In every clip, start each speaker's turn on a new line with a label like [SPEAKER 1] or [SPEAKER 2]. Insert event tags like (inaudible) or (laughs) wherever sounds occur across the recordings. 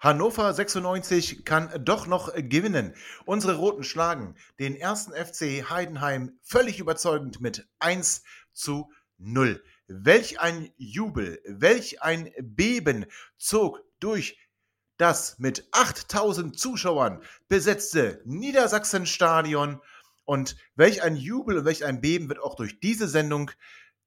[SPEAKER 1] Hannover 96 kann doch noch gewinnen. Unsere Roten schlagen den ersten FC Heidenheim völlig überzeugend mit 1 zu 0. Welch ein Jubel, welch ein Beben zog durch das mit 8000 Zuschauern besetzte Niedersachsenstadion und welch ein Jubel und welch ein Beben wird auch durch diese Sendung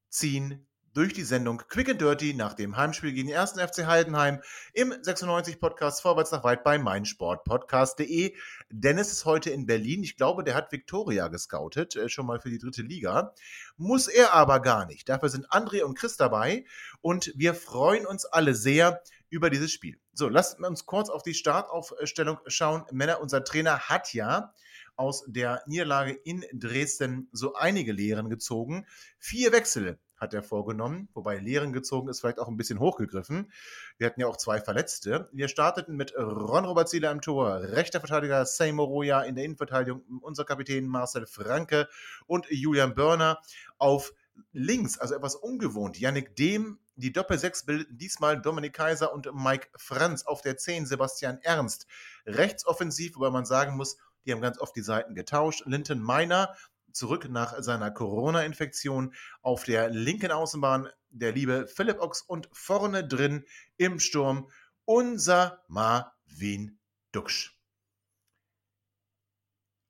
[SPEAKER 1] ziehen durch die Sendung Quick and Dirty nach dem Heimspiel gegen den 1. FC Heidenheim im 96 Podcast Vorwärts nach weit bei meinsportpodcast.de. Dennis ist heute in Berlin. Ich glaube, der hat Viktoria gescoutet, äh, schon mal für die dritte Liga. Muss er aber gar nicht. Dafür sind André und Chris dabei und wir freuen uns alle sehr über dieses Spiel. So, lasst uns kurz auf die Startaufstellung schauen. Männer, unser Trainer hat ja aus der Niederlage in Dresden so einige Lehren gezogen. Vier Wechsel hat er vorgenommen, wobei Lehren gezogen ist vielleicht auch ein bisschen hochgegriffen. Wir hatten ja auch zwei Verletzte. Wir starteten mit Ron Robert Zieler im Tor, rechter Verteidiger Seymour Roya in der Innenverteidigung, unser Kapitän Marcel Franke und Julian Börner auf links, also etwas ungewohnt. Yannick Dehm, die Doppel-6 bildeten diesmal Dominik Kaiser und Mike Franz auf der 10, Sebastian Ernst. Rechtsoffensiv, wobei man sagen muss, die haben ganz oft die Seiten getauscht. Linton Meiner zurück nach seiner Corona-Infektion auf der linken Außenbahn der liebe Philipp Ochs und vorne drin im Sturm unser Marvin Duksch.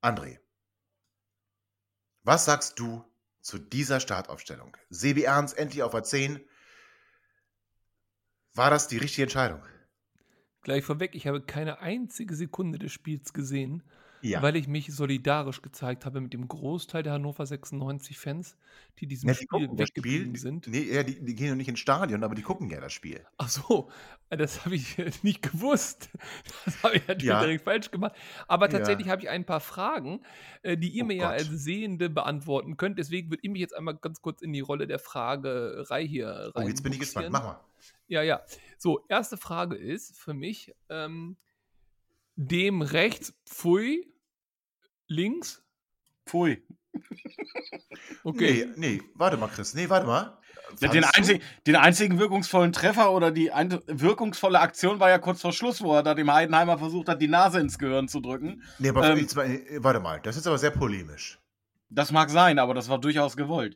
[SPEAKER 1] André, was sagst du zu dieser Startaufstellung? Sebi Ernst endlich auf der 10. War das die richtige Entscheidung?
[SPEAKER 2] Gleich vorweg, ich habe keine einzige Sekunde des Spiels gesehen
[SPEAKER 1] Ja.
[SPEAKER 2] weil ich mich solidarisch gezeigt habe mit dem Großteil der Hannover 96-Fans, die diesem
[SPEAKER 1] Ja, die
[SPEAKER 2] Spiel weggeblieben sind.
[SPEAKER 1] Nee, ja, die, die gehen ja nicht ins Stadion, aber die gucken ja das Spiel.
[SPEAKER 2] Ach so, das habe ich (laughs) nicht gewusst. Das habe ich natürlich
[SPEAKER 1] Ja.
[SPEAKER 2] direkt falsch gemacht. Aber
[SPEAKER 1] Ja.
[SPEAKER 2] tatsächlich habe ich ein paar Fragen, äh, die ihr
[SPEAKER 1] Oh
[SPEAKER 2] mir ja
[SPEAKER 1] Gott.
[SPEAKER 2] als Sehende beantworten könnt. Deswegen würde ich mich jetzt einmal ganz kurz in die Rolle der Fragerei hier
[SPEAKER 1] Oh,
[SPEAKER 2] rein.
[SPEAKER 1] jetzt bin ich gespannt. Mach mal.
[SPEAKER 2] Ja, ja. So, erste Frage ist für mich, ähm, dem rechts Pfui, links?
[SPEAKER 3] Pfui. (laughs)
[SPEAKER 2] Okay.
[SPEAKER 1] Nee, nee, warte mal, Chris. Nee, warte mal.
[SPEAKER 3] Ja, Den, einzig, den einzigen wirkungsvollen Treffer oder die ein, wirkungsvolle Aktion war ja kurz vor Schluss, wo er da dem Heidenheimer versucht hat, die Nase ins Gehirn zu drücken.
[SPEAKER 1] Nee, aber
[SPEAKER 3] Ähm,
[SPEAKER 1] äh, warte mal, das ist aber sehr polemisch.
[SPEAKER 3] Das mag sein, aber das war durchaus gewollt.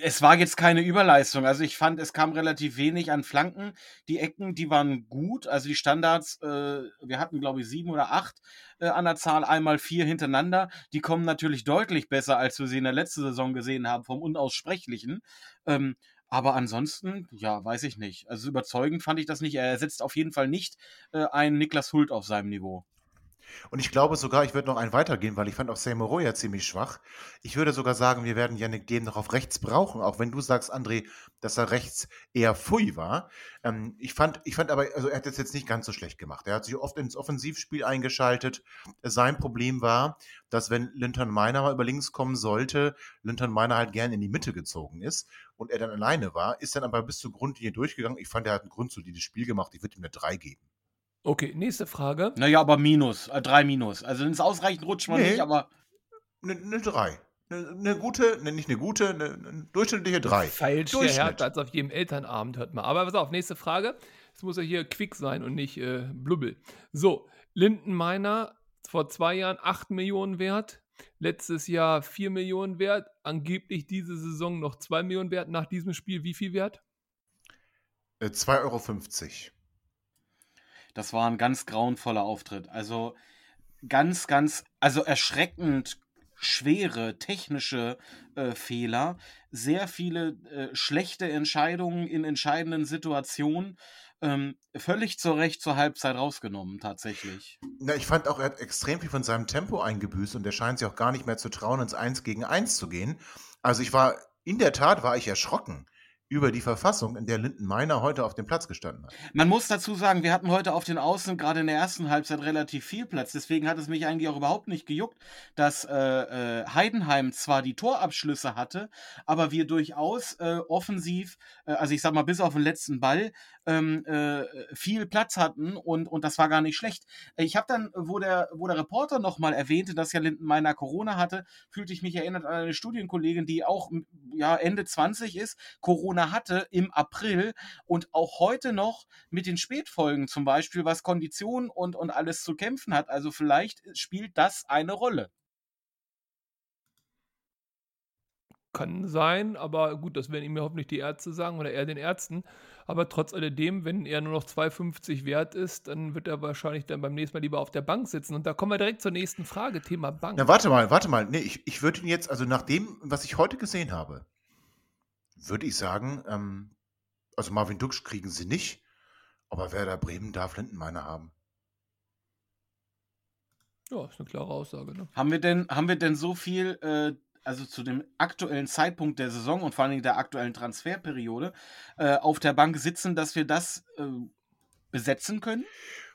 [SPEAKER 3] Es war jetzt keine Überleistung. Also ich fand, es kam relativ wenig an Flanken. Die Ecken, die waren gut. Also die Standards, äh, wir hatten glaube ich sieben oder acht äh, an der Zahl, einmal vier hintereinander. Die kommen natürlich deutlich besser, als wir sie in der letzten Saison gesehen haben, vom Unaussprechlichen. Ähm, aber ansonsten, ja, weiß ich nicht. Also überzeugend fand ich das nicht. Er ersetzt auf jeden Fall nicht äh, einen Niklas Hult auf seinem Niveau.
[SPEAKER 1] Und ich glaube sogar, ich würde noch einen weitergehen, weil ich fand auch Seymour Roya ziemlich schwach. Ich würde sogar sagen, wir werden Yannick Dehm noch auf rechts brauchen, auch wenn du sagst, André, dass er rechts eher Pfui war. Ähm, ich, fand, ich fand aber, also er hat es jetzt nicht ganz so schlecht gemacht. Er hat sich oft ins Offensivspiel eingeschaltet. Sein Problem war, dass wenn Linton Meiner mal über links kommen sollte, Linton Meiner halt gern in die Mitte gezogen ist und er dann alleine war, ist dann aber bis zur Grundlinie durchgegangen. Ich fand, er hat ein grundsolides Spiel gemacht. Ich würde ihm eine 3 geben.
[SPEAKER 2] Okay, nächste Frage.
[SPEAKER 3] Naja, aber Minus, äh, drei Minus. Also ins Ausreichend rutscht man
[SPEAKER 1] Nee.
[SPEAKER 3] nicht, aber
[SPEAKER 1] Eine, eine 3. Eine, eine gute, ne, nicht eine gute, eine, eine durchschnittliche 3.
[SPEAKER 2] Falsch
[SPEAKER 1] Durchschnitt.
[SPEAKER 2] als auf jedem Elternabend, hört mal. Aber pass auf, nächste Frage. Es muss ja hier quick sein und nicht äh, blubbel. So, Lindenmeiner vor zwei Jahren 8 Millionen wert, letztes Jahr 4 Millionen wert, angeblich diese Saison noch 2 Millionen wert, nach diesem Spiel wie viel wert?
[SPEAKER 1] Äh, 2,50 Euro.
[SPEAKER 3] Das war ein ganz grauenvoller Auftritt. Also ganz, ganz, also erschreckend schwere technische äh, Fehler, sehr viele äh, schlechte Entscheidungen in entscheidenden Situationen, ähm, völlig zu Recht zur Halbzeit rausgenommen, tatsächlich.
[SPEAKER 1] Na, ich fand auch, er hat extrem viel von seinem Tempo eingebüßt und er scheint sich auch gar nicht mehr zu trauen, ins 1 gegen 1 zu gehen. Also ich war, in der Tat war ich erschrocken, über die Verfassung, in der Linden Meiner heute auf dem Platz gestanden hat.
[SPEAKER 3] Man muss dazu sagen, wir hatten heute auf den Außen gerade in der ersten Halbzeit relativ viel Platz. Deswegen hat es mich eigentlich auch überhaupt nicht gejuckt, dass äh, äh, Heidenheim zwar die Torabschlüsse hatte, aber wir durchaus äh, offensiv, äh, also ich sag mal bis auf den letzten Ball, ähm, äh, viel Platz hatten und, und das war gar nicht schlecht. Ich habe dann, wo der, wo der Reporter nochmal erwähnte, dass ja Lindenmeiner Corona hatte, fühlte ich mich erinnert an eine Studienkollegin, die auch ja, Ende 20 ist, Corona hatte im April und auch heute noch mit den Spätfolgen zum Beispiel, was Kondition und, und alles zu kämpfen hat. Also vielleicht spielt das eine Rolle.
[SPEAKER 2] Kann sein, aber gut, das werden ihm ja hoffentlich die Ärzte sagen oder er den Ärzten. Aber trotz alledem, wenn er nur noch 2,50 wert ist, dann wird er wahrscheinlich dann beim nächsten Mal lieber auf der Bank sitzen. Und da kommen wir direkt zur nächsten Frage, Thema Bank.
[SPEAKER 1] Na, warte mal, warte mal. Nee, ich, ich würde ihn jetzt, also nach dem, was ich heute gesehen habe, würde ich sagen, ähm, also Marvin Duksch kriegen sie nicht, aber Werder Bremen darf Lindenmeiner haben.
[SPEAKER 2] Ja, ist eine klare Aussage. Ne?
[SPEAKER 3] Haben, wir denn, haben wir denn so viel äh, also zu dem aktuellen Zeitpunkt der Saison und vor allem der aktuellen Transferperiode, äh, auf der Bank sitzen, dass wir das äh, besetzen können?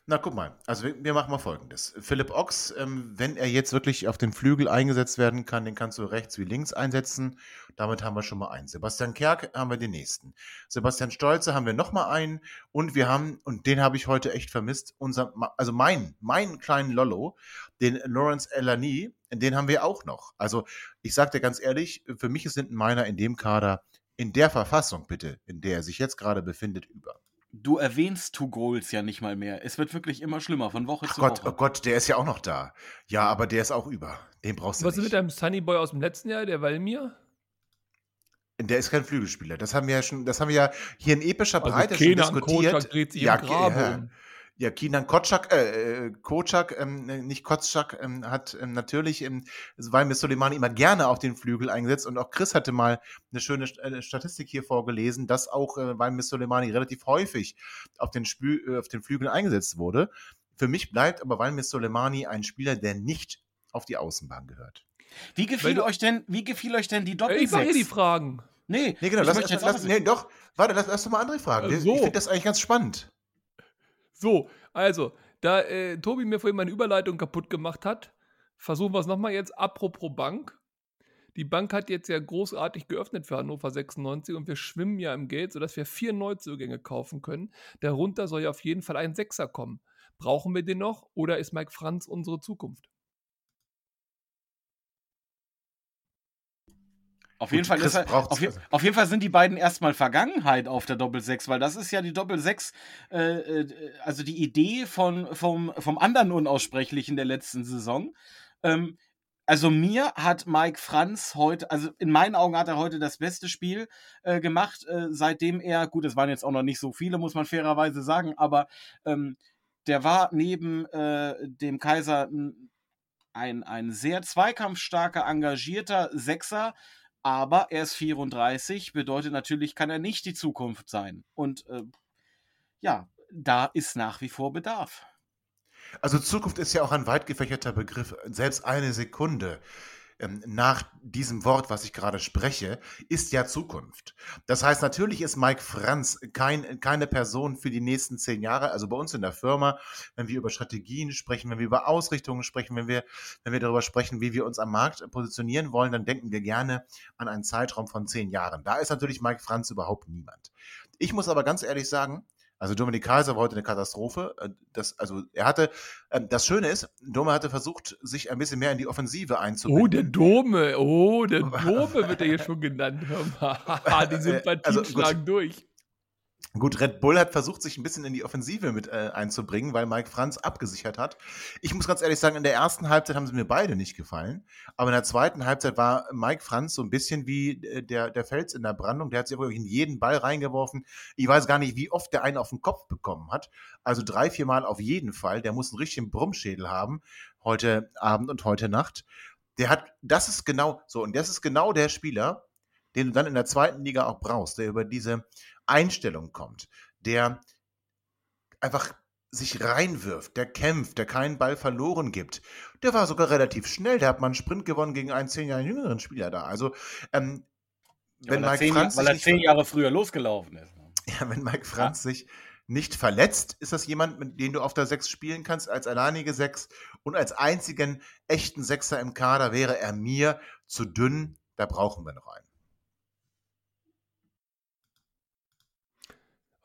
[SPEAKER 1] Na, guck mal, also wir, wir machen mal folgendes. Philipp Ochs, ähm, wenn er jetzt wirklich auf den Flügel eingesetzt werden kann, den kannst du rechts wie links einsetzen. Damit haben wir schon mal einen. Sebastian Kerk haben wir den nächsten. Sebastian Stolze haben wir noch mal einen. Und wir haben, und den habe ich heute echt vermisst, unser, also meinen, meinen kleinen Lollo, den Lawrence Elani, den haben wir auch noch. Also ich sage dir ganz ehrlich, für mich ist Linden Meiner in dem Kader, in der Verfassung bitte, in der er sich jetzt gerade befindet, über.
[SPEAKER 3] Du erwähnst Two Goals ja nicht mal mehr. Es wird wirklich immer schlimmer, von Woche
[SPEAKER 1] Ach
[SPEAKER 3] zu
[SPEAKER 1] Gott,
[SPEAKER 3] Woche.
[SPEAKER 1] oh Gott, der ist ja auch noch da. Ja, aber der ist auch über. Den brauchst du
[SPEAKER 2] Was ist
[SPEAKER 1] nicht.
[SPEAKER 2] mit deinem Sunny Boy aus dem letzten Jahr, der Valmir?
[SPEAKER 1] Der ist kein Flügelspieler. Das haben wir ja schon, das haben wir ja hier in epischer
[SPEAKER 2] Also
[SPEAKER 1] Breite schon diskutiert.
[SPEAKER 2] Kocak dreht sich
[SPEAKER 1] ja,
[SPEAKER 2] im Grabe
[SPEAKER 1] ja.
[SPEAKER 2] um.
[SPEAKER 1] Ja, Kinan Kotschak, äh, äh, Kocak, ähm, nicht Kotschak, ähm, hat ähm, natürlich ähm, Valmir Soleimani immer gerne auf den Flügel eingesetzt und auch Chris hatte mal eine schöne St- äh, Statistik hier vorgelesen, dass auch äh, Valmir Soleimani relativ häufig auf den, Spü äh, auf den Flügeln eingesetzt wurde. Für mich bleibt aber Valmir Soleimani ein Spieler, der nicht auf die Außenbahn gehört.
[SPEAKER 3] Wie gefiel euch denn, wie gefiel euch denn die Doppelsechs?
[SPEAKER 2] Ich mache hier die Fragen.
[SPEAKER 3] Nee,
[SPEAKER 1] Nee, genau,
[SPEAKER 3] ich
[SPEAKER 1] lass, lass,
[SPEAKER 3] jetzt auch
[SPEAKER 1] lass, nee, doch, warte, lass, lass doch mal andere fragen.
[SPEAKER 2] Ach
[SPEAKER 1] Ich finde das eigentlich ganz spannend.
[SPEAKER 2] So, also, da äh, Tobi mir vorhin meine Überleitung kaputt gemacht hat, versuchen wir es nochmal jetzt. Apropos Bank. Die Bank hat jetzt ja großartig geöffnet für Hannover 96 und wir schwimmen ja im Geld, sodass wir vier Neuzugänge kaufen können. Darunter soll ja auf jeden Fall ein Sechser kommen. Brauchen wir den noch oder ist Mike Franz unsere Zukunft?
[SPEAKER 3] Auf jeden, Fall er, auf, auf jeden Fall sind die beiden erstmal Vergangenheit auf der Doppel-6, weil das ist ja die Doppel-6, äh, äh, also die Idee von, vom, vom anderen Unaussprechlichen der letzten Saison. Ähm, also mir hat Mike Franz heute, also in meinen Augen hat er heute das beste Spiel äh, gemacht, äh, seitdem er, gut, es waren jetzt auch noch nicht so viele, muss man fairerweise sagen, aber ähm, der war neben äh, dem Kaiser ein, ein sehr zweikampfstarker, engagierter Sechser, aber er ist 34, bedeutet natürlich, kann er nicht die Zukunft sein. Und äh, ja, da ist nach wie vor Bedarf.
[SPEAKER 1] Also Zukunft ist ja auch ein weit gefächerter Begriff. Selbst eine Sekunde ähm, nach diesem Wort, was ich gerade spreche, ist ja Zukunft. Das heißt, natürlich ist Mike Franz kein, keine Person für die nächsten zehn Jahre. Also bei uns in der Firma, wenn wir über Strategien sprechen, wenn wir über Ausrichtungen sprechen, wenn wir, wenn wir darüber sprechen, wie wir uns am Markt positionieren wollen, dann denken wir gerne an einen Zeitraum von zehn Jahren. Da ist natürlich Mike Franz überhaupt niemand. Ich muss aber ganz ehrlich sagen, also Dominik Kaiser war heute eine Katastrophe. Äh, Das, also er hatte, ähm, das Schöne ist, Dome hatte versucht, sich ein bisschen mehr in die Offensive einzubinden.
[SPEAKER 2] Oh, der Dome. Oh, der (laughs) Dome wird er hier schon genannt. Mal. Die Sympathien
[SPEAKER 1] Also, gut.
[SPEAKER 2] schlagen durch.
[SPEAKER 1] Gut, Red Bull hat versucht, sich ein bisschen in die Offensive mit äh, einzubringen, weil Mike Franz abgesichert hat. Ich muss ganz ehrlich sagen, in der ersten Halbzeit haben sie mir beide nicht gefallen. Aber in der zweiten Halbzeit war Mike Franz so ein bisschen wie äh, der, der Fels in der Brandung. Der hat sich wirklich in jeden Ball reingeworfen. Ich weiß gar nicht, wie oft der einen auf den Kopf bekommen hat. Also drei, vier Mal auf jeden Fall. Der muss einen richtigen Brummschädel haben. Heute Abend und heute Nacht. Der hat, das ist genau so. Und das ist genau der Spieler, den du dann in der zweiten Liga auch brauchst, der über diese Einstellung kommt, der einfach sich reinwirft, der kämpft, der keinen Ball verloren gibt. Der war sogar relativ schnell, der hat mal einen Sprint gewonnen gegen einen zehn Jahre jüngeren Spieler da. Also ähm, wenn
[SPEAKER 3] weil,
[SPEAKER 1] Mike
[SPEAKER 3] zehn,
[SPEAKER 1] Franz
[SPEAKER 3] weil
[SPEAKER 1] sich
[SPEAKER 3] er
[SPEAKER 1] nicht
[SPEAKER 3] zehn Jahre früher losgelaufen ist. ne? (laughs)
[SPEAKER 1] Ja, wenn Mike Franz sich nicht verletzt, ist das jemand, mit dem du auf der 6 spielen kannst, als alleinige 6 und als einzigen echten Sechser im Kader wäre er mir zu dünn. Da brauchen wir noch einen.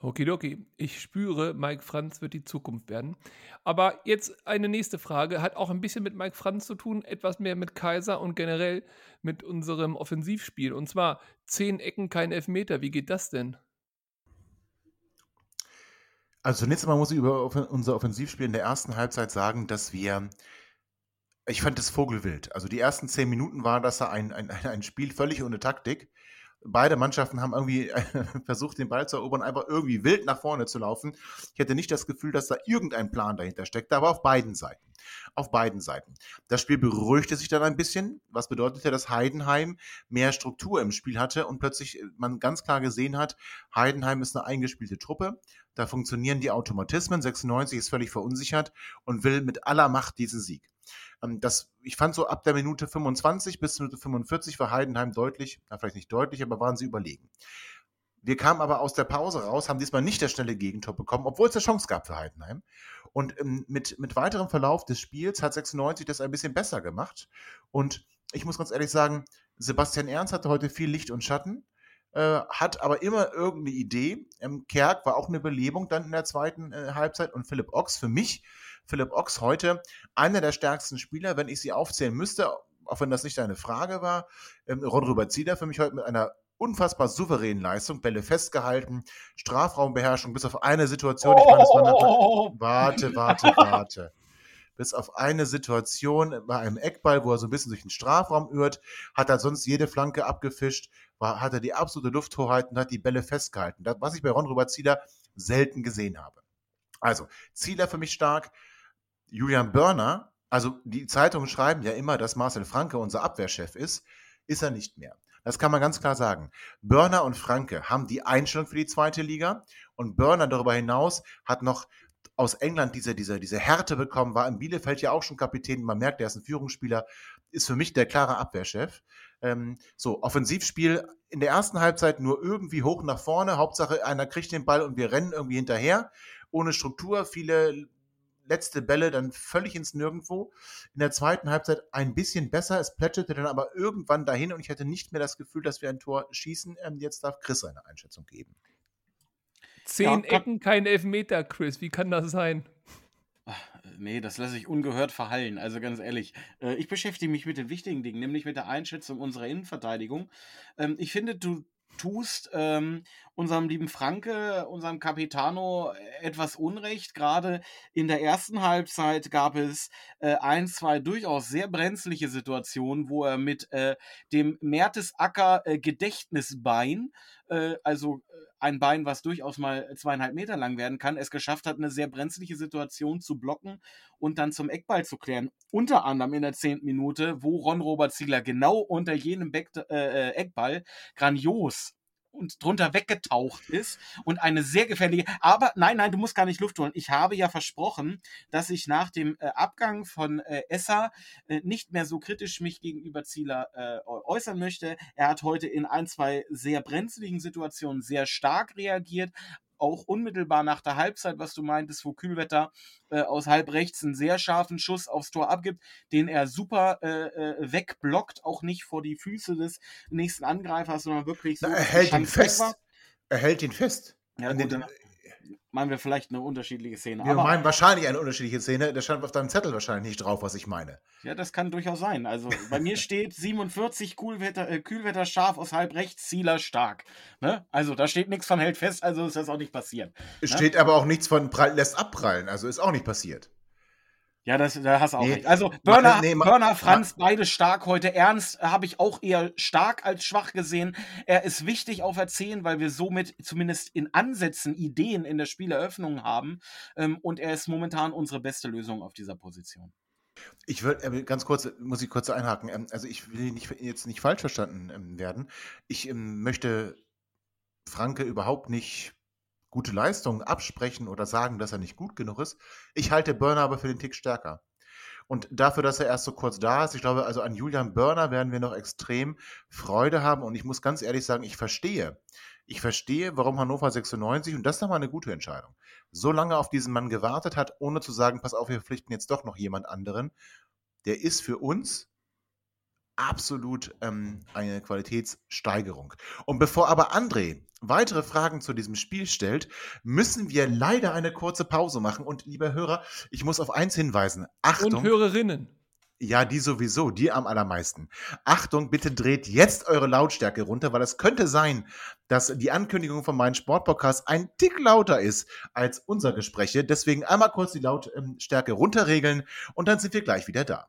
[SPEAKER 2] Okidoki, ich spüre, Mike Franz wird die Zukunft werden. Aber jetzt eine nächste Frage, hat auch ein bisschen mit Mike Franz zu tun, etwas mehr mit Kaiser und generell mit unserem Offensivspiel. Und zwar 10 Ecken, kein Elfmeter. Wie geht das denn?
[SPEAKER 1] Also zunächst einmal muss ich über unser Offensivspiel in der ersten Halbzeit sagen, dass wir, ich fand das Vogelwild. Also die ersten zehn Minuten war das ein, ein, ein Spiel völlig ohne Taktik. Beide Mannschaften haben irgendwie (laughs) versucht, den Ball zu erobern, einfach irgendwie wild nach vorne zu laufen. Ich hatte nicht das Gefühl, dass da irgendein Plan dahinter steckt, aber auf beiden Seiten. Auf beiden Seiten. Das Spiel beruhigte sich dann ein bisschen, was bedeutete, dass Heidenheim mehr Struktur im Spiel hatte und plötzlich man ganz klar gesehen hat, Heidenheim ist eine eingespielte Truppe. Da funktionieren die Automatismen. 96 ist völlig verunsichert und will mit aller Macht diesen Sieg. Ähm, Das, ich fand so ab der Minute 25 bis Minute 45 war Heidenheim deutlich, na, vielleicht nicht deutlich, aber waren sie überlegen. Wir kamen aber aus der Pause raus, haben diesmal nicht das schnelle Gegentor bekommen, obwohl es eine Chance gab für Heidenheim. Und ähm, mit, mit weiterem Verlauf des Spiels hat 96 das ein bisschen besser gemacht. Und ich muss ganz ehrlich sagen, Sebastian Ernst hatte heute viel Licht und Schatten, äh, hat aber immer irgendeine Idee. Ähm, Kerk war auch eine Belebung dann in der zweiten äh, Halbzeit und Philipp Ochs für mich, Philipp Ochs heute einer der stärksten Spieler, wenn ich sie aufzählen müsste, auch wenn das nicht eine Frage war. Ähm, Ron Robert Zieler für mich heute mit einer unfassbar souveränen Leistung, Bälle festgehalten, Strafraumbeherrschung, bis auf eine Situation, ich meine, das war
[SPEAKER 3] Oh,
[SPEAKER 1] eine, Warte, warte, (laughs) warte. Bis auf eine Situation bei einem Eckball, wo er so ein bisschen durch den Strafraum irrt, hat er sonst jede Flanke abgefischt, war, hat er die absolute Lufthoheit und hat die Bälle festgehalten. Das, was ich bei Ron Robert Zieler selten gesehen habe. Also, Zieler für mich stark. Julian Börner, also die Zeitungen schreiben ja immer, dass Marcel Franke unser Abwehrchef ist, ist er nicht mehr. Das kann man ganz klar sagen. Börner und Franke haben die Einstellung für die zweite Liga und Börner darüber hinaus hat noch aus England diese, diese, diese Härte bekommen, war in Bielefeld ja auch schon Kapitän. Man merkt, er ist ein Führungsspieler, ist für mich der klare Abwehrchef. Ähm, so, Offensivspiel in der ersten Halbzeit nur irgendwie hoch nach vorne. Hauptsache, einer kriegt den Ball und wir rennen irgendwie hinterher. Ohne Struktur, viele letzte Bälle dann völlig ins Nirgendwo. In der zweiten Halbzeit ein bisschen besser. Es plätscherte dann aber irgendwann dahin und ich hatte nicht mehr das Gefühl, dass wir ein Tor schießen. Ähm, jetzt darf Chris seine Einschätzung geben.
[SPEAKER 2] Zehn
[SPEAKER 3] Ja,
[SPEAKER 2] Ecken, kein Elfmeter, Chris. Wie kann das sein?
[SPEAKER 3] Nee, das lasse ich ungehört verhallen. Also ganz ehrlich, äh, ich beschäftige mich mit den wichtigen Dingen, nämlich mit der Einschätzung unserer Innenverteidigung. Ähm, ich finde, du tust ähm, unserem lieben Franke, unserem Capitano, äh, etwas Unrecht. Gerade in der ersten Halbzeit gab es äh, ein, zwei durchaus sehr brenzliche Situationen, wo er mit äh, dem Mertesacker äh, Gedächtnisbein, äh, also äh, ein Bein, was durchaus mal zweieinhalb Meter lang werden kann, es geschafft hat, eine sehr brenzliche Situation zu blocken und dann zum Eckball zu klären. Unter anderem in der zehnten Minute, wo Ron Robert Ziegler genau unter jenem Beck, äh, äh, Eckball grandios und drunter weggetaucht ist und eine sehr gefährliche. Aber nein, nein, du musst gar nicht Luft holen. Ich habe ja versprochen, dass ich nach dem äh, Abgang von äh, Esser äh, nicht mehr so kritisch mich gegenüber Zieler äh, äußern möchte. Er hat heute in ein, zwei sehr brenzligen Situationen sehr stark reagiert. Auch unmittelbar nach der Halbzeit, was du meintest, wo Kühlwetter äh, aus halb rechts einen sehr scharfen Schuss aufs Tor abgibt, den er super äh, äh, wegblockt, auch nicht vor die Füße des nächsten Angreifers, sondern wirklich so.
[SPEAKER 1] Na, er hält ihn fest. Er hält ihn fest.
[SPEAKER 3] Ja, gut,
[SPEAKER 1] den-
[SPEAKER 3] meinen wir vielleicht eine unterschiedliche Szene.
[SPEAKER 1] wir
[SPEAKER 3] aber
[SPEAKER 1] meinen wahrscheinlich eine unterschiedliche Szene. Da stand auf deinem Zettel wahrscheinlich nicht drauf, was ich meine.
[SPEAKER 3] ja, das kann durchaus sein. Also bei mir steht 47 Kühlwetter, äh, Kühlwetter scharf aus halb rechts, Zieler stark. Ne? Also da steht nichts von hält fest, also ist das auch nicht passiert.
[SPEAKER 1] Es
[SPEAKER 3] Ne?
[SPEAKER 1] steht aber auch nichts von prall, lässt abprallen. Also ist auch nicht passiert.
[SPEAKER 3] Ja, das, da hast du auch
[SPEAKER 1] Nee,
[SPEAKER 3] recht. Also Börner,
[SPEAKER 1] nee,
[SPEAKER 3] Börner Franz, beide stark heute. Ernst habe ich auch eher stark als schwach gesehen. Er ist wichtig auf 10, weil wir somit zumindest in Ansätzen Ideen in der Spieleröffnung haben. Ähm, und er ist momentan unsere beste Lösung auf dieser Position.
[SPEAKER 1] Ich will äh, ganz kurz, muss ich kurz einhaken. Ähm, Also ich will nicht, jetzt nicht falsch verstanden ähm, werden. Ich möchte Franke überhaupt nicht gute Leistungen absprechen oder sagen, dass er nicht gut genug ist. Ich halte Börner aber für den Tick stärker. Und dafür, dass er erst so kurz da ist, ich glaube, also an Julian Börner werden wir noch extrem Freude haben. Und ich muss ganz ehrlich sagen, ich verstehe. Ich verstehe, warum Hannover 96, und das ist nochmal eine gute Entscheidung, so lange auf diesen Mann gewartet hat, ohne zu sagen, pass auf, wir verpflichten jetzt doch noch jemand anderen. Der ist für uns absolut ähm, eine Qualitätssteigerung. Und bevor aber André weitere Fragen zu diesem Spiel stellt, müssen wir leider eine kurze Pause machen. Und lieber Hörer, ich muss auf eins hinweisen. Achtung.
[SPEAKER 2] Und Hörerinnen.
[SPEAKER 1] Ja, die sowieso, die am allermeisten. Achtung, bitte dreht jetzt eure Lautstärke runter, weil es könnte sein, dass die Ankündigung von meinem Sportpodcast ein Tick lauter ist als unser Gespräche. Deswegen einmal kurz die Lautstärke runterregeln und dann sind wir gleich wieder da.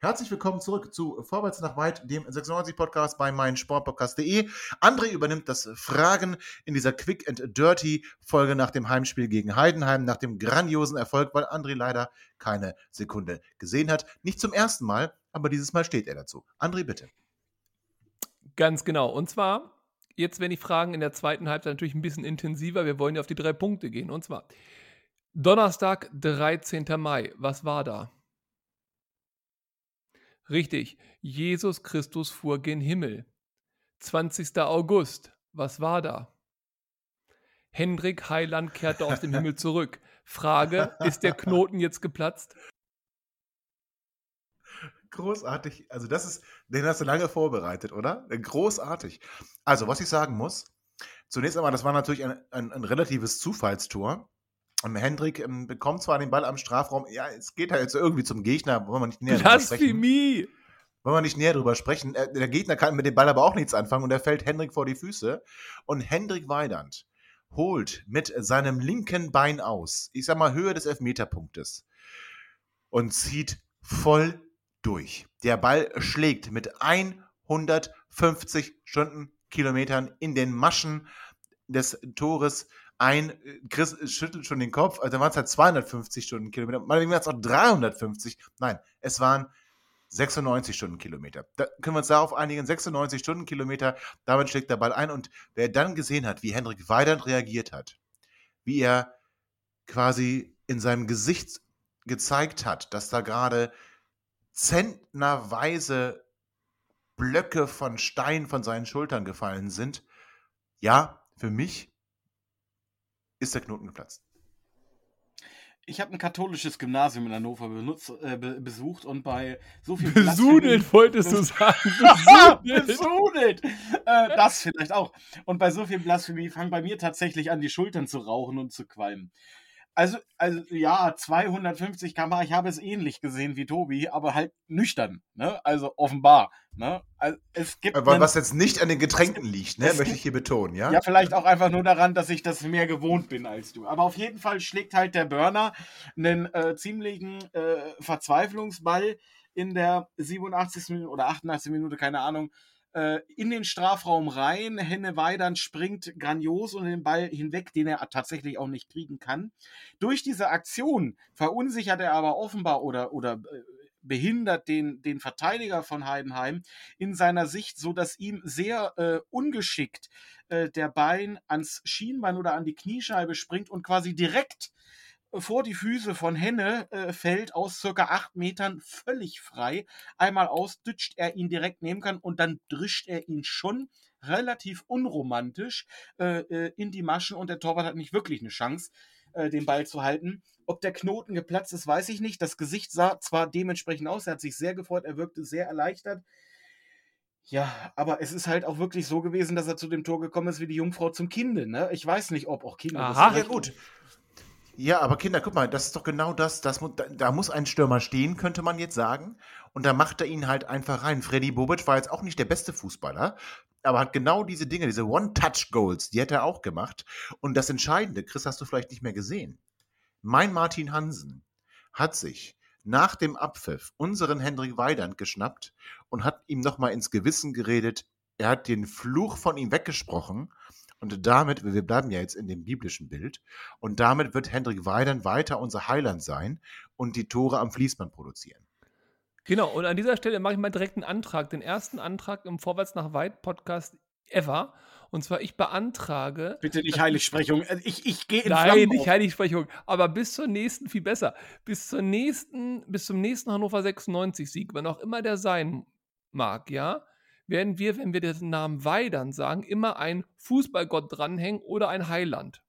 [SPEAKER 1] Herzlich willkommen zurück zu Vorwärts nach Weit, dem 96-Podcast bei meinsportpodcast.de. André übernimmt das Fragen in dieser Quick and Dirty Folge nach dem Heimspiel gegen Heidenheim, nach dem grandiosen Erfolg, weil André leider keine Sekunde gesehen hat. Nicht zum ersten Mal, aber dieses Mal steht er dazu. André, bitte.
[SPEAKER 2] Ganz genau. Und zwar, jetzt werden die Fragen in der zweiten Halbzeit natürlich ein bisschen intensiver. Wir wollen ja auf die drei Punkte gehen. Und zwar, Donnerstag, 13. Mai. Was war da? Richtig, Jesus Christus fuhr gen Himmel. 20. August, was war da? Hendrik Heiland kehrte aus dem Himmel zurück. Frage, ist der Knoten jetzt geplatzt?
[SPEAKER 1] Großartig. Also das ist, den hast du lange vorbereitet, oder? Großartig. Also was ich sagen muss, zunächst einmal, das war natürlich ein, ein, ein relatives Zufallstor. Ähm, Hendrik ähm, bekommt zwar den Ball am Strafraum, ja, es geht halt jetzt irgendwie zum Gegner, wollen wir nicht näher drüber sprechen.
[SPEAKER 2] Blasphemie!
[SPEAKER 1] Wollen wir nicht näher drüber sprechen. Äh, der Gegner kann mit dem Ball aber auch nichts anfangen und er fällt Hendrik vor die Füße. Und Hendrik Weidand holt mit seinem linken Bein aus, ich sag mal Höhe des Elfmeterpunktes, und zieht voll durch. Der Ball schlägt mit 150 Stundenkilometern in den Maschen des Tores ein. Chris schüttelt schon den Kopf, also waren es halt 250 Stundenkilometer. Manchmal waren es auch 350. Nein, es waren 96 Stundenkilometer. Da können wir uns darauf einigen, 96 Stundenkilometer, damit schlägt der Ball ein. Und wer dann gesehen hat, wie Hendrik Weidand reagiert hat, wie er quasi in seinem Gesicht gezeigt hat, dass da gerade zentnerweise Blöcke von Stein von seinen Schultern gefallen sind, ja, für mich ist der Knoten geplatzt.
[SPEAKER 3] Ich habe ein katholisches Gymnasium in Hannover benutzt, äh, be besucht und bei so viel
[SPEAKER 2] Besudelt wolltest du sagen. (laughs)
[SPEAKER 3] Besudelt. Besudelt. Äh, das vielleicht auch. Und bei so viel Blasphemie fangen bei mir tatsächlich an, die Schultern zu rauchen und zu qualmen. Also, also ja, 250 km ich habe es ähnlich gesehen wie Tobi, aber halt nüchtern, ne? Also offenbar, ne? Also, es gibt
[SPEAKER 1] aber was jetzt nicht an den Getränken liegt, ne? Möchte ich hier betonen, ja?
[SPEAKER 3] Ja, vielleicht auch einfach nur daran, dass ich das mehr gewohnt bin als du. Aber auf jeden Fall schlägt halt der Burner einen äh, ziemlichen äh, Verzweiflungsball in der 87. Minute oder 88. Minute, keine Ahnung, äh, in den Strafraum rein. Henne Weidand springt grandios und den Ball hinweg, den er tatsächlich auch nicht kriegen kann. Durch diese Aktion verunsichert er aber offenbar oder, oder äh, behindert den, den Verteidiger von Heidenheim in seiner Sicht, so dass ihm sehr äh, ungeschickt äh, der Bein ans Schienbein oder an die Kniescheibe springt und quasi direkt vor die Füße von Henne äh, fällt aus circa acht Metern völlig frei. Einmal ausdütscht er ihn direkt nehmen kann und dann drischt er ihn schon relativ unromantisch äh, äh, in die Maschen und der Torwart hat nicht wirklich eine Chance, äh, den Ball zu halten. Ob der Knoten geplatzt ist, weiß ich nicht. Das Gesicht sah zwar dementsprechend aus, er hat sich sehr gefreut, er wirkte sehr erleichtert. Ja, aber es ist halt auch wirklich so gewesen, dass er zu dem Tor gekommen ist wie die Jungfrau zum Kinde. Ne? Ich weiß nicht, ob auch Kinder.
[SPEAKER 1] Aha, ja gut. Ja, aber Kinder, guck mal, das ist doch genau das, das da, da, muss ein Stürmer stehen, könnte man jetzt sagen. Und da macht er ihn halt einfach rein. Freddy Bobic war jetzt auch nicht der beste Fußballer, aber hat genau diese Dinge, diese One-Touch-Goals, die hat er auch gemacht. Und das Entscheidende, Chris, hast du vielleicht nicht mehr gesehen. Mein Martin Hansen hat sich nach dem Abpfiff unseren Hendrik Weidand geschnappt und hat ihm nochmal ins Gewissen geredet. Er hat den Fluch von ihm weggesprochen und damit, wir bleiben ja jetzt in dem biblischen Bild, und damit wird Hendrik Weidand weiter unser Heiland sein und die Tore am Fließband produzieren.
[SPEAKER 2] Genau, und an dieser Stelle mache ich mal direkt einen Antrag, den ersten Antrag im Vorwärts nach Weit Podcast ever. Und zwar, ich beantrage.
[SPEAKER 3] Bitte nicht Heiligsprechung. Äh, ich, ich gehe in
[SPEAKER 2] Nein,
[SPEAKER 3] Flammen
[SPEAKER 2] nicht
[SPEAKER 3] auf.
[SPEAKER 2] Heiligsprechung. Aber bis zur nächsten, viel besser. Bis zur nächsten, bis zum nächsten Hannover 96-Sieg, wann auch immer der sein mag, ja, werden wir, wenn wir den Namen Weidern sagen, immer ein Fußballgott dranhängen oder ein Heiland.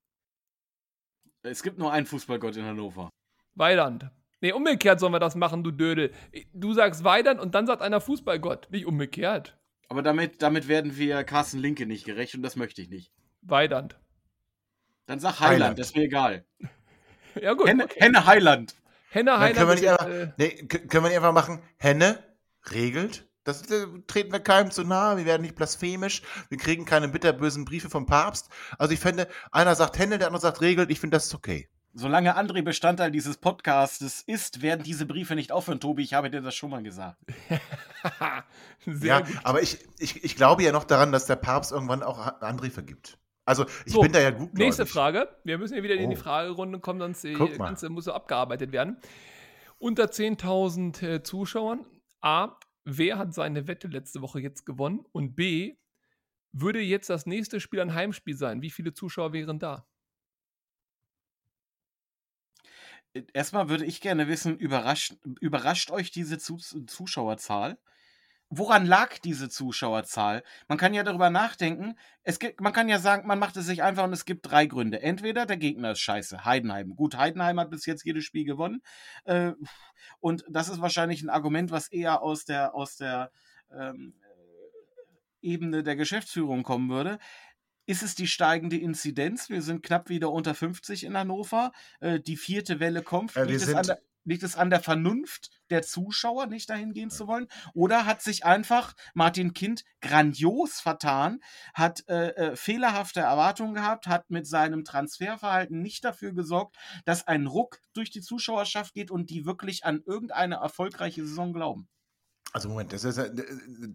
[SPEAKER 3] Es gibt nur einen Fußballgott in Hannover.
[SPEAKER 2] Weiland. Nee, umgekehrt sollen wir das machen, du Dödel. Du sagst Weidern und dann sagt einer Fußballgott. Nicht umgekehrt.
[SPEAKER 3] Aber damit, damit werden wir Carsten Linke nicht gerecht und das möchte ich nicht.
[SPEAKER 2] Weidand.
[SPEAKER 3] Dann sag Heiland,
[SPEAKER 1] Heiland.
[SPEAKER 3] das ist mir egal. (laughs)
[SPEAKER 2] Ja, gut.
[SPEAKER 3] Henne,
[SPEAKER 2] okay.
[SPEAKER 3] Henne Heiland.
[SPEAKER 2] Henne
[SPEAKER 1] Dann
[SPEAKER 2] Heiland.
[SPEAKER 1] können wir nicht einfach,
[SPEAKER 2] äh,
[SPEAKER 1] nee, können wir nicht einfach machen, Henne regelt. Das äh, treten wir keinem zu nahe, wir werden nicht blasphemisch, wir kriegen keine bitterbösen Briefe vom Papst. Also ich finde, einer sagt Henne, der andere sagt regelt, ich finde das ist okay.
[SPEAKER 3] Solange André Bestandteil dieses Podcastes ist, werden diese Briefe nicht aufhören, Tobi. Ich habe dir das schon mal gesagt. (laughs)
[SPEAKER 2] Sehr
[SPEAKER 1] ja,
[SPEAKER 2] gut.
[SPEAKER 1] aber ich, ich, ich glaube ja noch daran, dass der Papst irgendwann auch andere vergibt. Also ich
[SPEAKER 2] So,
[SPEAKER 1] bin da ja gut.
[SPEAKER 2] Nächste Frage. Wir müssen ja wieder in die
[SPEAKER 1] Oh.
[SPEAKER 2] Fragerunde kommen, sonst äh, das
[SPEAKER 1] mal.
[SPEAKER 2] Ganze muss so abgearbeitet werden. Unter 10.000 äh, Zuschauern. A. Wer hat seine Wette letzte Woche jetzt gewonnen? Und B. Würde jetzt das nächste Spiel ein Heimspiel sein? Wie viele Zuschauer wären da?
[SPEAKER 3] Erstmal würde ich gerne wissen, überrascht, überrascht euch diese Zu Zuschauerzahl? Woran lag diese Zuschauerzahl? Man kann ja darüber nachdenken. Es gibt, man kann ja sagen, man macht es sich einfach und es gibt drei Gründe. Entweder der Gegner ist scheiße, Heidenheim. Gut, Heidenheim hat bis jetzt jedes Spiel gewonnen. Äh, und das ist wahrscheinlich ein Argument, was eher aus der, aus der ähm, Ebene der Geschäftsführung kommen würde. Ist es die steigende Inzidenz? Wir sind knapp wieder unter 50 in Hannover. Äh, die vierte Welle kommt.
[SPEAKER 1] Äh, wir sind-
[SPEAKER 3] liegt es an der Vernunft der Zuschauer, nicht dahin gehen zu wollen? Oder hat sich einfach Martin Kind grandios vertan, hat äh, äh, fehlerhafte Erwartungen gehabt, hat mit seinem Transferverhalten nicht dafür gesorgt, dass ein Ruck durch die Zuschauerschaft geht und die wirklich an irgendeine erfolgreiche Saison glauben?
[SPEAKER 1] Also Moment, das ist, ja-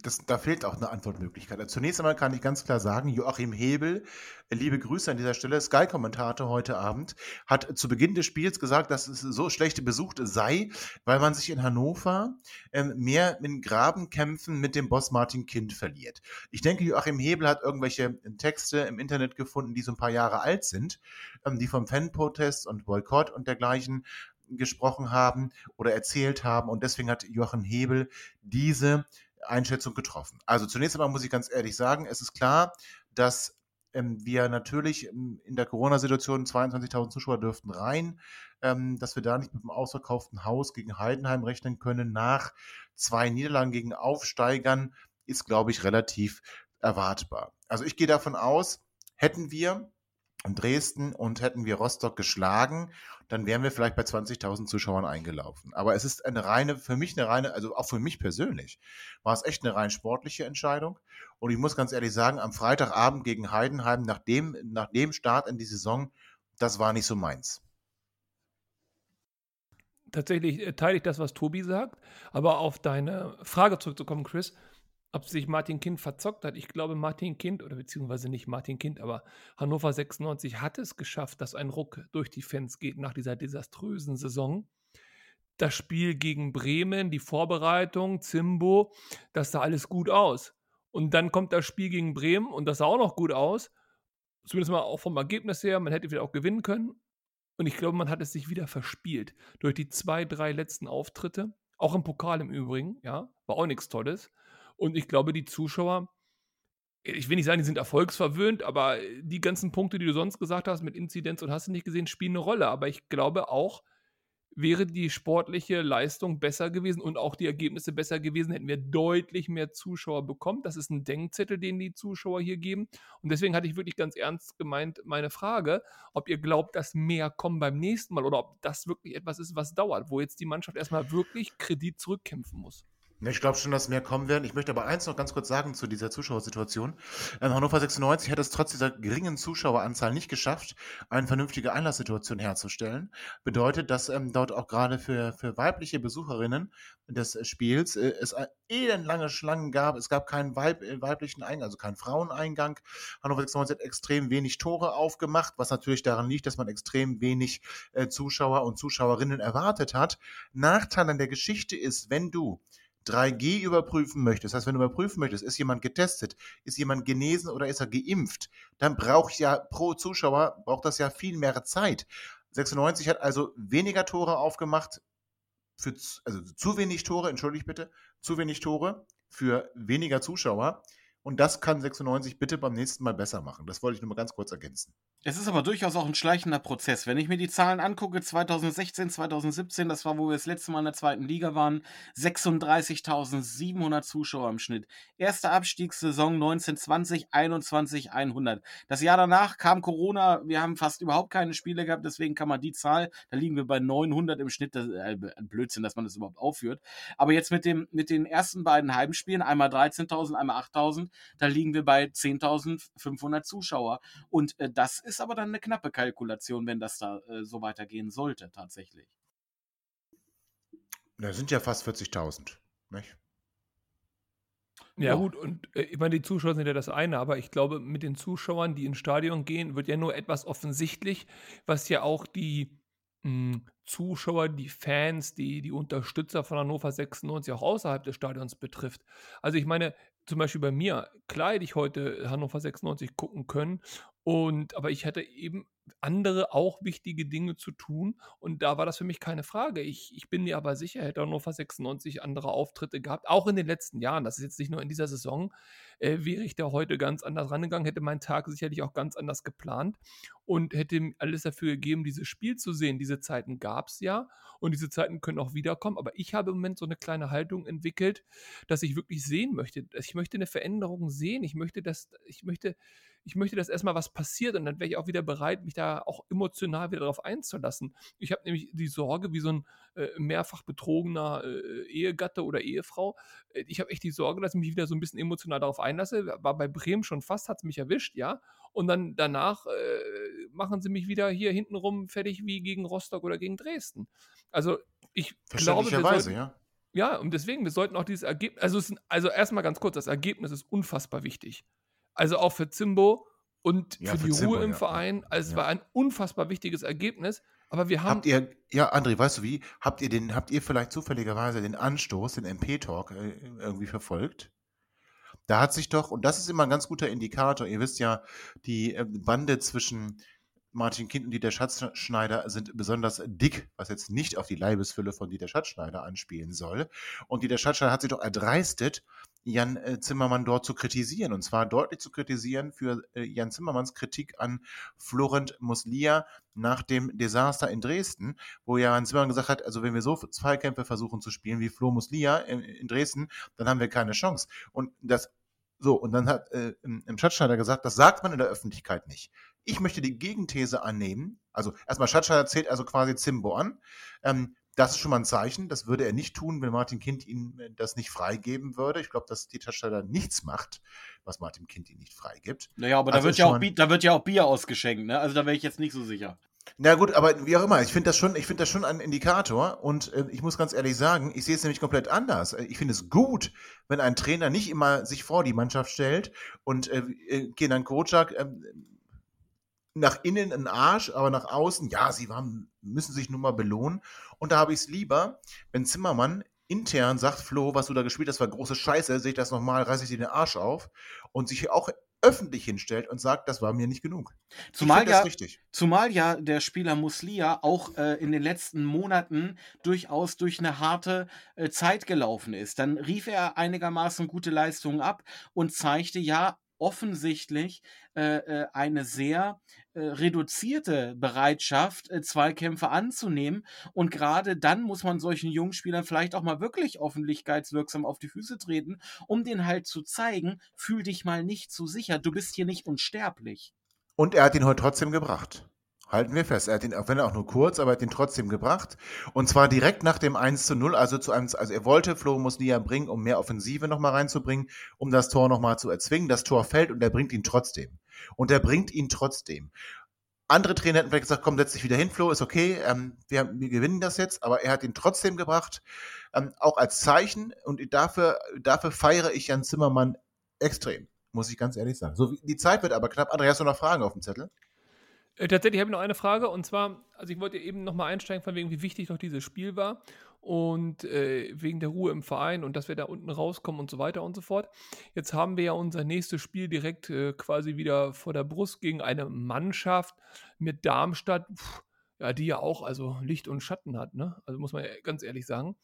[SPEAKER 1] das, da fehlt auch eine Antwortmöglichkeit. Also Zunächst einmal kann ich ganz klar sagen, Joachim Hebel, liebe Grüße an dieser Stelle, Sky-Kommentator heute Abend, hat zu Beginn des Spiels gesagt, dass es so schlecht besucht sei, weil man sich in Hannover ähm, mehr in Grabenkämpfen mit dem Boss Martin Kind verliert. Ich denke, Joachim Hebel hat irgendwelche Texte im Internet gefunden, die so ein paar Jahre alt sind, ähm, die vom Fanprotest und Boykott und dergleichen gesprochen haben oder erzählt haben und deswegen hat Joachim Hebel diese Einschätzung getroffen. Also zunächst einmal muss ich ganz ehrlich sagen, es ist klar, dass ähm, wir natürlich ähm, in der Corona-Situation 22.000 Zuschauer dürften rein, ähm, dass wir da nicht mit dem ausverkauften Haus gegen Heidenheim rechnen können nach zwei Niederlagen gegen Aufsteigern, ist, glaube ich, relativ erwartbar. Also ich gehe davon aus, hätten wir Dresden und hätten wir Rostock geschlagen, dann wären wir vielleicht bei 20.000 Zuschauern eingelaufen. Aber es ist eine reine, für mich eine reine, also auch für mich persönlich, war es echt eine rein sportliche Entscheidung. Und ich muss ganz ehrlich sagen, am Freitagabend gegen Heidenheim, nach dem, nach dem Start in die Saison, das war nicht so meins.
[SPEAKER 2] Tatsächlich äh, teile ich das, was Tobi sagt, aber auf deine Frage zurückzukommen, Chris, ob sich Martin Kind verzockt hat. Ich glaube, Martin Kind, oder beziehungsweise nicht Martin Kind, aber Hannover 96 hat es geschafft, dass ein Ruck durch die Fans geht nach dieser desaströsen Saison. Das Spiel gegen Bremen, die Vorbereitung, Zimbo, das sah alles gut aus. Und dann kommt das Spiel gegen Bremen und das sah auch noch gut aus. Zumindest mal auch vom Ergebnis her. Man hätte vielleicht auch gewinnen können. Und ich glaube, man hat es sich wieder verspielt. Durch die zwei, drei letzten Auftritte. Auch im Pokal im Übrigen, ja. War auch nichts Tolles. Und ich glaube, die Zuschauer, ich will nicht sagen, die sind erfolgsverwöhnt, aber die ganzen Punkte, die du sonst gesagt hast, mit Inzidenz und hast du nicht gesehen, spielen eine Rolle. Aber ich glaube auch, wäre die sportliche Leistung besser gewesen und auch die Ergebnisse besser gewesen, hätten wir deutlich mehr Zuschauer bekommen. Das ist ein Denkzettel, den die Zuschauer hier geben. Und deswegen hatte ich wirklich ganz ernst gemeint meine Frage, ob ihr glaubt, dass mehr kommen beim nächsten Mal oder ob das wirklich etwas ist, was dauert, wo jetzt die Mannschaft erstmal wirklich Kredit zurückkämpfen muss.
[SPEAKER 1] Ich glaube schon, dass mehr kommen werden. Ich möchte aber eins noch ganz kurz sagen zu dieser Zuschauersituation. Ähm, Hannover 96 hat es trotz dieser geringen Zuschaueranzahl nicht geschafft, eine vernünftige Einlasssituation herzustellen. Bedeutet, dass ähm, dort auch gerade für, für weibliche Besucherinnen des Spiels äh, es elendlange Schlangen gab. Es gab keinen Weib, äh, weiblichen Eingang, also keinen Fraueneingang. Hannover 96 hat extrem wenig Tore aufgemacht, was natürlich daran liegt, dass man extrem wenig äh, Zuschauer und Zuschauerinnen erwartet hat. Nachteil an der Geschichte ist, wenn du 3G überprüfen möchtest, das heißt, wenn du überprüfen möchtest, ist jemand getestet, ist jemand genesen oder ist er geimpft, dann braucht ja pro Zuschauer, braucht das ja viel mehr Zeit. 96 hat also weniger Tore aufgemacht, für, also zu wenig Tore, entschuldigt bitte, zu wenig Tore für weniger Zuschauer. Und das kann 96 bitte beim nächsten Mal besser machen. Das wollte ich nur mal ganz kurz ergänzen.
[SPEAKER 3] Es ist aber durchaus auch ein schleichender Prozess. Wenn ich mir die Zahlen angucke, 2016, 2017, das war, wo wir das letzte Mal in der zweiten Liga waren, 36.700 Zuschauer im Schnitt. Erste Abstiegssaison 1920, 21, 100. Das Jahr danach kam Corona, wir haben fast überhaupt keine Spiele gehabt, deswegen kann man die Zahl, da liegen wir bei 900 im Schnitt, das ist äh, Blödsinn, dass man das überhaupt aufführt. Aber jetzt mit, dem, mit den ersten beiden Heimspielen, einmal 13.000, einmal 8.000, da liegen wir bei 10.500 Zuschauer. Und äh, das ist aber dann eine knappe Kalkulation, wenn das da äh, so weitergehen sollte, tatsächlich.
[SPEAKER 1] Da sind ja fast 40.000, nicht?
[SPEAKER 2] Ja, ja, gut, und äh, ich meine, die Zuschauer sind ja das eine, aber ich glaube, mit den Zuschauern, die ins Stadion gehen, wird ja nur etwas offensichtlich, was ja auch die mh, hm, Zuschauer, die Fans, die, die Unterstützer von Hannover 96 auch außerhalb des Stadions betrifft. Also ich meine, zum Beispiel bei mir, klar hätte ich heute Hannover 96 gucken können. Und aber ich hatte eben andere auch wichtige Dinge zu tun und da war das für mich keine Frage. Ich, ich bin mir aber sicher, hätte Hannover 96 andere Auftritte gehabt, auch in den letzten Jahren, das ist jetzt nicht nur in dieser Saison, äh, wäre ich da heute ganz anders rangegangen, hätte meinen Tag sicherlich auch ganz anders geplant und hätte alles dafür gegeben, dieses Spiel zu sehen. Diese Zeiten gab es ja und diese Zeiten können auch wiederkommen, aber ich habe im Moment so eine kleine Haltung entwickelt, dass ich wirklich sehen möchte. Ich möchte eine Veränderung sehen, ich möchte das, ich möchte ich möchte, dass erstmal was passiert und dann wäre ich auch wieder bereit, mich da auch emotional wieder darauf einzulassen. Ich habe nämlich die Sorge, wie so ein äh, mehrfach betrogener äh, Ehegatte oder Ehefrau, äh, ich habe echt die Sorge, dass ich mich wieder so ein bisschen emotional darauf einlasse. War bei Bremen schon fast, hat es mich erwischt, ja. Und dann danach äh, machen sie mich wieder hier hintenrum fertig wie gegen Rostock oder gegen Dresden. Also ich glaube, wir sollten, ja. Ja, und deswegen, wir sollten auch dieses Ergebnis, also, also erstmal ganz kurz, das Ergebnis ist unfassbar wichtig. Also auch für Zimbo und ja, für, für, die Zimbo, Ruhe im ja. Verein. Also es war ein unfassbar wichtiges Ergebnis. Aber wir haben.
[SPEAKER 1] Habt ihr, ja, André, weißt du wie? Habt ihr den, habt ihr vielleicht zufälligerweise den Anstoß, den MP-Talk äh, irgendwie verfolgt? Da hat sich doch, und das ist immer ein ganz guter Indikator, ihr wisst ja, die äh, Bande zwischen Martin Kind und Dieter Schatzschneider sind besonders dick, was jetzt nicht auf die Leibesfülle von Dieter Schatzschneider anspielen soll. Und Dieter Schatzschneider hat sich doch erdreistet, Jan äh, Zimmermann dort zu kritisieren. Und zwar deutlich zu kritisieren für äh, Jan Zimmermanns Kritik an Florent Muslia nach dem Desaster in Dresden, wo Jan Zimmermann gesagt hat, also wenn wir so Zweikämpfe versuchen zu spielen wie Flo Muslia in, Dresden, dann haben wir keine Chance. Und das so, und dann hat äh, im Schatzschneider gesagt, das sagt man in der Öffentlichkeit nicht. Ich möchte die Gegenthese annehmen. Also erstmal Schatzschneider zählt also quasi Zimbo an. Ähm, das ist schon mal ein Zeichen. Das würde er nicht tun, wenn Martin Kind ihm äh, das nicht freigeben würde. Ich glaube, dass die Touchsteller nichts macht, was Martin Kind ihm nicht freigibt.
[SPEAKER 3] Naja, aber also da, wird ja auch, da wird ja auch Bier ausgeschenkt, ne? Also da wäre ich jetzt nicht so sicher.
[SPEAKER 1] Na gut, aber wie auch immer, ich finde das schon, ich finde das schon ein Indikator und äh, ich muss ganz ehrlich sagen, ich sehe es nämlich komplett anders. Ich finde es gut, wenn ein Trainer nicht immer sich vor die Mannschaft stellt und äh, äh Kenan Kocak äh, nach innen ein Arsch, aber nach außen, ja, sie waren, müssen sich nun mal belohnen. Und da habe ich es lieber, wenn Zimmermann intern sagt, Flo, was du da gespielt hast, war große Scheiße, sehe ich das nochmal, reiße ich dir den Arsch auf und sich auch öffentlich hinstellt und sagt, das war mir nicht genug.
[SPEAKER 3] Zumal ja, zumal ja der Spieler Muslia auch äh, in den letzten Monaten durchaus durch eine harte äh, Zeit gelaufen ist. Dann rief er einigermaßen gute Leistungen ab und zeigte ja offensichtlich äh, äh, eine sehr äh, reduzierte Bereitschaft, äh, Zweikämpfe anzunehmen. Und gerade dann muss man solchen jungen Spielern vielleicht auch mal wirklich öffentlichkeitswirksam auf die Füße treten, um denen halt zu zeigen, fühl dich mal nicht zu sicher, du bist hier nicht unsterblich.
[SPEAKER 1] Und er hat ihn heute trotzdem gebracht. Halten wir fest. Er hat ihn, wenn er auch nur kurz, aber er hat ihn trotzdem gebracht. Und zwar direkt nach dem 1 zu 0, also zu einem, also er wollte Flo Muslia bringen, um mehr Offensive nochmal reinzubringen, um das Tor nochmal zu erzwingen. Das Tor fällt und er bringt ihn trotzdem. Und er bringt ihn trotzdem. Andere Trainer hätten vielleicht gesagt, komm, setz dich wieder hin, Flo, ist okay, ähm, wir, wir, gewinnen das jetzt, aber er hat ihn trotzdem gebracht, ähm, auch als Zeichen und dafür, dafür feiere ich Jan Zimmermann extrem, muss ich ganz ehrlich sagen. So, die Zeit wird aber knapp. André, hast du noch Fragen auf dem Zettel?
[SPEAKER 2] Äh, tatsächlich habe ich noch eine Frage und zwar, also ich wollte eben nochmal einsteigen, von wegen, wie wichtig doch dieses Spiel war und äh, wegen der Ruhe im Verein und dass wir da unten rauskommen und so weiter und so fort. Jetzt haben wir ja unser nächstes Spiel direkt äh, quasi wieder vor der Brust gegen eine Mannschaft mit Darmstadt, pff, ja, die ja auch also Licht und Schatten hat, ne? Also muss man ganz ehrlich sagen.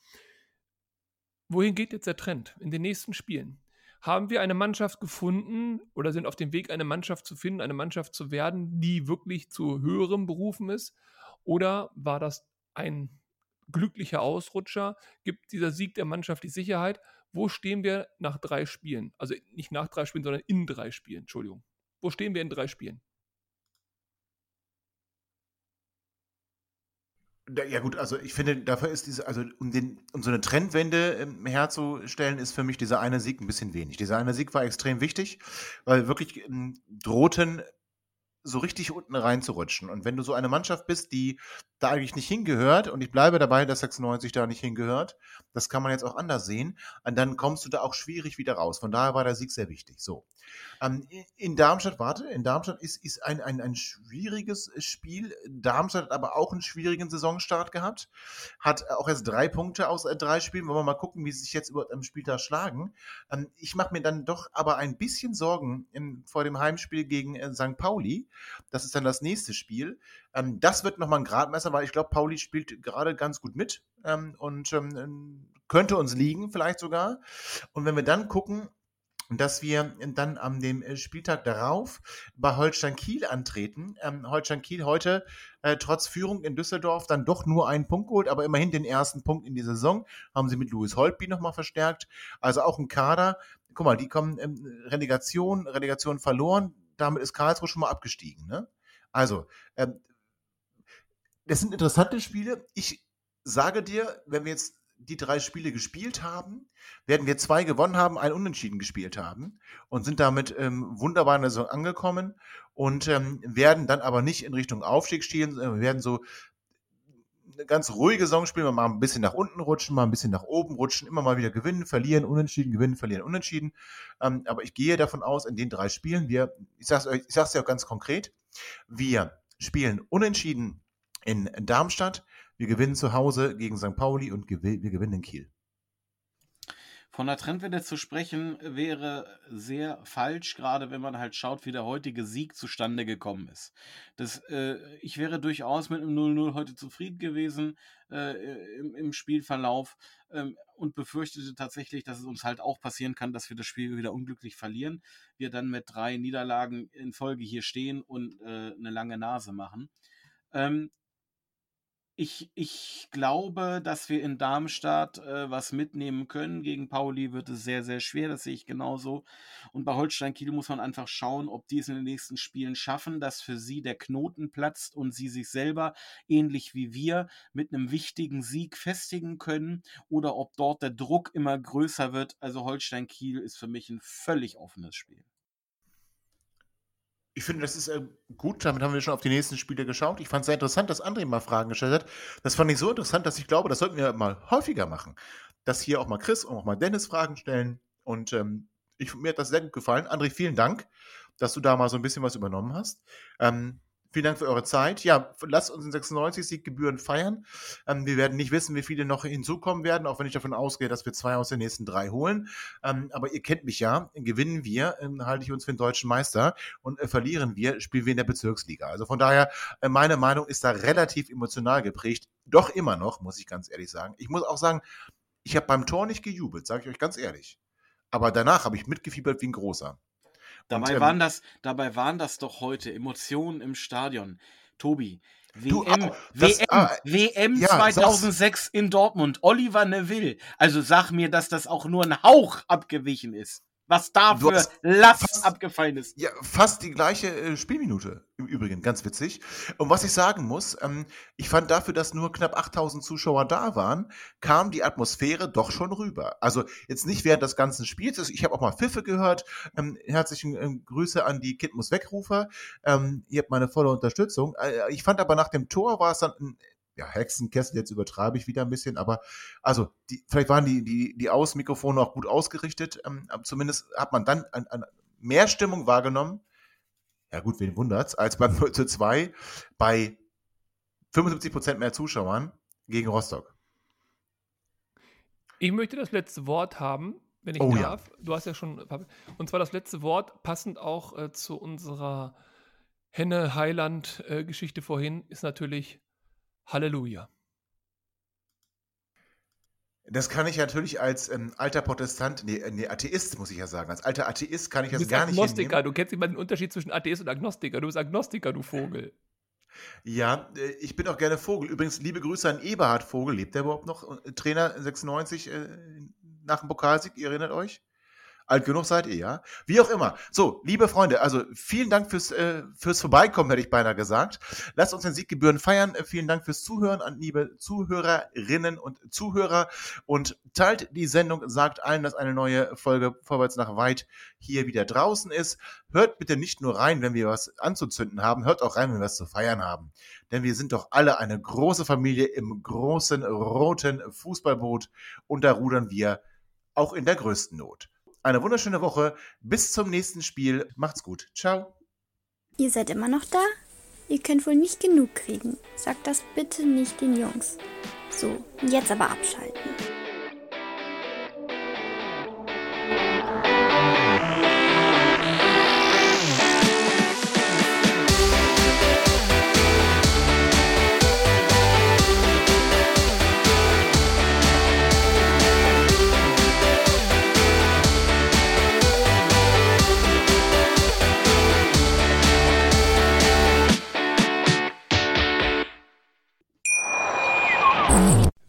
[SPEAKER 2] Wohin geht jetzt der Trend in den nächsten Spielen? Haben wir eine Mannschaft gefunden oder sind auf dem Weg, eine Mannschaft zu finden, eine Mannschaft zu werden, die wirklich zu höherem berufen ist? Oder war das ein glücklicher Ausrutscher? Gibt dieser Sieg der Mannschaft die Sicherheit? Wo stehen wir nach drei Spielen? Also nicht nach drei Spielen, sondern in drei Spielen, Entschuldigung. Wo stehen wir in drei Spielen?
[SPEAKER 1] Ja gut, also ich finde, dafür ist diese, also um, den, um so eine Trendwende herzustellen, ist für mich dieser eine Sieg ein bisschen wenig. Dieser eine Sieg war extrem wichtig, weil wirklich ähm, drohten so richtig unten reinzurutschen. Und wenn du so eine Mannschaft bist, die da eigentlich nicht hingehört, und ich bleibe dabei, dass 96 da nicht hingehört, das kann man jetzt auch anders sehen, und dann kommst du da auch schwierig wieder raus. Von daher war der Sieg sehr wichtig. So. Ähm, in Darmstadt, warte, in Darmstadt ist, ist ein, ein, ein schwieriges Spiel. Darmstadt hat aber auch einen schwierigen Saisonstart gehabt. Hat auch erst drei Punkte aus äh, drei Spielen. Wollen wir mal gucken, wie sie sich jetzt über am Spieltag schlagen. Ähm, ich mache mir dann doch aber ein bisschen Sorgen im, vor dem Heimspiel gegen äh, St. Pauli. Das ist dann das nächste Spiel. Ähm, das wird nochmal ein Gradmesser, weil ich glaube, Pauli spielt gerade ganz gut mit ähm, und ähm, könnte uns liegen, vielleicht sogar. Und wenn wir dann gucken, dass wir dann am dem äh, Spieltag darauf bei Holstein Kiel antreten. Ähm, Holstein Kiel heute äh, trotz Führung in Düsseldorf dann doch nur einen Punkt geholt, aber immerhin den ersten Punkt in die Saison haben sie mit Louis Holtby nochmal verstärkt. Also auch ein Kader. Guck mal, die kommen ähm, Relegation, Relegation verloren. Damit ist Karlsruhe schon mal abgestiegen. Ne? Also, ähm, das sind interessante Spiele. Ich sage dir, wenn wir jetzt die drei Spiele gespielt haben, werden wir zwei gewonnen haben, ein Unentschieden gespielt haben und sind damit ähm, wunderbar in der Saison angekommen und ähm, werden dann aber nicht in Richtung Aufstieg stehen, sondern werden so eine ganz ruhige Saison spielen, mal ein bisschen nach unten rutschen, mal ein bisschen nach oben rutschen, immer mal wieder gewinnen, verlieren, unentschieden, gewinnen, verlieren, unentschieden. Ähm, aber ich gehe davon aus, in den drei Spielen, wir, ich sage es ich sag's ja auch ganz konkret, wir spielen unentschieden in Darmstadt, wir gewinnen zu Hause gegen St. Pauli und wir gewinnen in Kiel.
[SPEAKER 3] Von der Trendwende zu sprechen wäre sehr falsch, gerade wenn man halt schaut, wie der heutige Sieg zustande gekommen ist. Das, äh, ich wäre durchaus mit einem 0-0 heute zufrieden gewesen äh, im, im, Spielverlauf ähm, und befürchtete tatsächlich, dass es uns halt auch passieren kann, dass wir das Spiel wieder unglücklich verlieren. Wir dann mit drei Niederlagen in Folge hier stehen und äh, eine lange Nase machen. Ähm, ich, ich glaube, dass wir in Darmstadt äh, was mitnehmen können. Gegen Pauli wird es sehr, sehr schwer, das sehe ich genauso. Und bei Holstein Kiel muss man einfach schauen, ob die es in den nächsten Spielen schaffen, dass für sie der Knoten platzt und sie sich selber, ähnlich wie wir, mit einem wichtigen Sieg festigen können oder ob dort der Druck immer größer wird. Also Holstein Kiel ist für mich ein völlig offenes Spiel.
[SPEAKER 1] Ich finde, das ist äh, gut. Damit haben wir schon auf die nächsten Spiele geschaut. Ich fand es sehr interessant, dass André mal Fragen gestellt hat. Das fand ich so interessant, dass ich glaube, das sollten wir mal häufiger machen. Dass hier auch mal Chris und auch mal Dennis Fragen stellen. Und ähm, ich, mir hat das sehr gut gefallen. André, vielen Dank, dass du da mal so ein bisschen was übernommen hast. Ähm, Vielen Dank für eure Zeit. Ja, lasst uns den 96-Sieg-Gebühren feiern. Ähm, wir werden nicht wissen, wie viele noch hinzukommen werden, auch wenn ich davon ausgehe, dass wir zwei aus den nächsten drei holen. Ähm, aber ihr kennt mich ja. Gewinnen wir, ähm, halte ich uns für den deutschen Meister und äh, verlieren wir, spielen wir in der Bezirksliga. Also von daher, äh, meine Meinung ist da relativ emotional geprägt. Doch immer noch, muss ich ganz ehrlich sagen. Ich muss auch sagen, ich habe beim Tor nicht gejubelt, sage ich euch ganz ehrlich. Aber danach habe ich mitgefiebert wie ein großer.
[SPEAKER 3] Dabei, waren das, dabei waren das doch heute Emotionen im Stadion. Tobi, WM, du, oh, das, WM, ah, WM ja, 2006 sag's. in Dortmund, Oliver Neville. Also sag mir, dass das auch nur ein Hauch abgewichen ist. Was da für Last
[SPEAKER 1] fast-
[SPEAKER 3] abgefallen ist.
[SPEAKER 1] Ja, fast die gleiche äh, Spielminute im Übrigen, ganz witzig. Und was ich sagen muss, ähm, ich fand dafür, dass nur knapp 8000 Zuschauer da waren, kam die Atmosphäre doch schon rüber. Also jetzt nicht während des ganzen Spiels, also ich habe auch mal Pfiffe gehört. Ähm, herzlichen ähm, Grüße an die Kind muss wegrufer. Ähm, ihr habt meine volle Unterstützung. Äh, ich fand aber nach dem Tor war es dann ein ja, Hexenkessel, jetzt übertreibe ich wieder ein bisschen, aber also die, vielleicht waren die, die, die Außenmikrofone auch gut ausgerichtet. Ähm, zumindest hat man dann an, an mehr Stimmung wahrgenommen. Ja, gut, wen wundert's, als beim (laughs) 0 zu 2 bei 75 Prozent mehr Zuschauern gegen Rostock.
[SPEAKER 2] Ich möchte das letzte Wort haben, wenn ich
[SPEAKER 1] Oh ja.
[SPEAKER 2] darf. Du hast ja schon. Und zwar das letzte Wort, passend auch äh, zu unserer Henne-Heiland-Geschichte vorhin, ist natürlich Halleluja.
[SPEAKER 1] Das kann ich natürlich als ähm, alter Protestant, nee, äh, nee, Atheist, muss ich ja sagen. Als alter Atheist kann ich
[SPEAKER 2] Du
[SPEAKER 1] das
[SPEAKER 2] bist
[SPEAKER 1] gar nicht
[SPEAKER 2] Agnostiker, du kennst nicht mal den Unterschied zwischen Atheist und Agnostiker. Du bist Agnostiker, du Vogel.
[SPEAKER 1] Ja, äh, ich bin auch gerne Vogel. Übrigens, liebe Grüße an Eberhard Vogel. Lebt der überhaupt noch? Äh, Trainer 96 äh, nach dem Pokalsieg, ihr erinnert euch? Alt genug seid ihr, ja? Wie auch immer. So, liebe Freunde, also vielen Dank fürs, äh, fürs Vorbeikommen, hätte ich beinahe gesagt. Lasst uns den Sieggebühren feiern. Vielen Dank fürs Zuhören an liebe Zuhörerinnen und Zuhörer. Und teilt die Sendung, sagt allen, dass eine neue Folge Vorwärts nach Weit hier wieder draußen ist. Hört bitte nicht nur rein, wenn wir was anzuzünden haben, hört auch rein, wenn wir was zu feiern haben. Denn wir sind doch alle eine große Familie im großen roten Fußballboot und da rudern wir auch in der größten Not. Eine wunderschöne Woche. Bis zum nächsten Spiel. Macht's gut. Ciao.
[SPEAKER 4] Ihr seid immer noch da? Ihr könnt wohl nicht genug kriegen. Sagt das bitte nicht den Jungs. So, jetzt aber abschalten.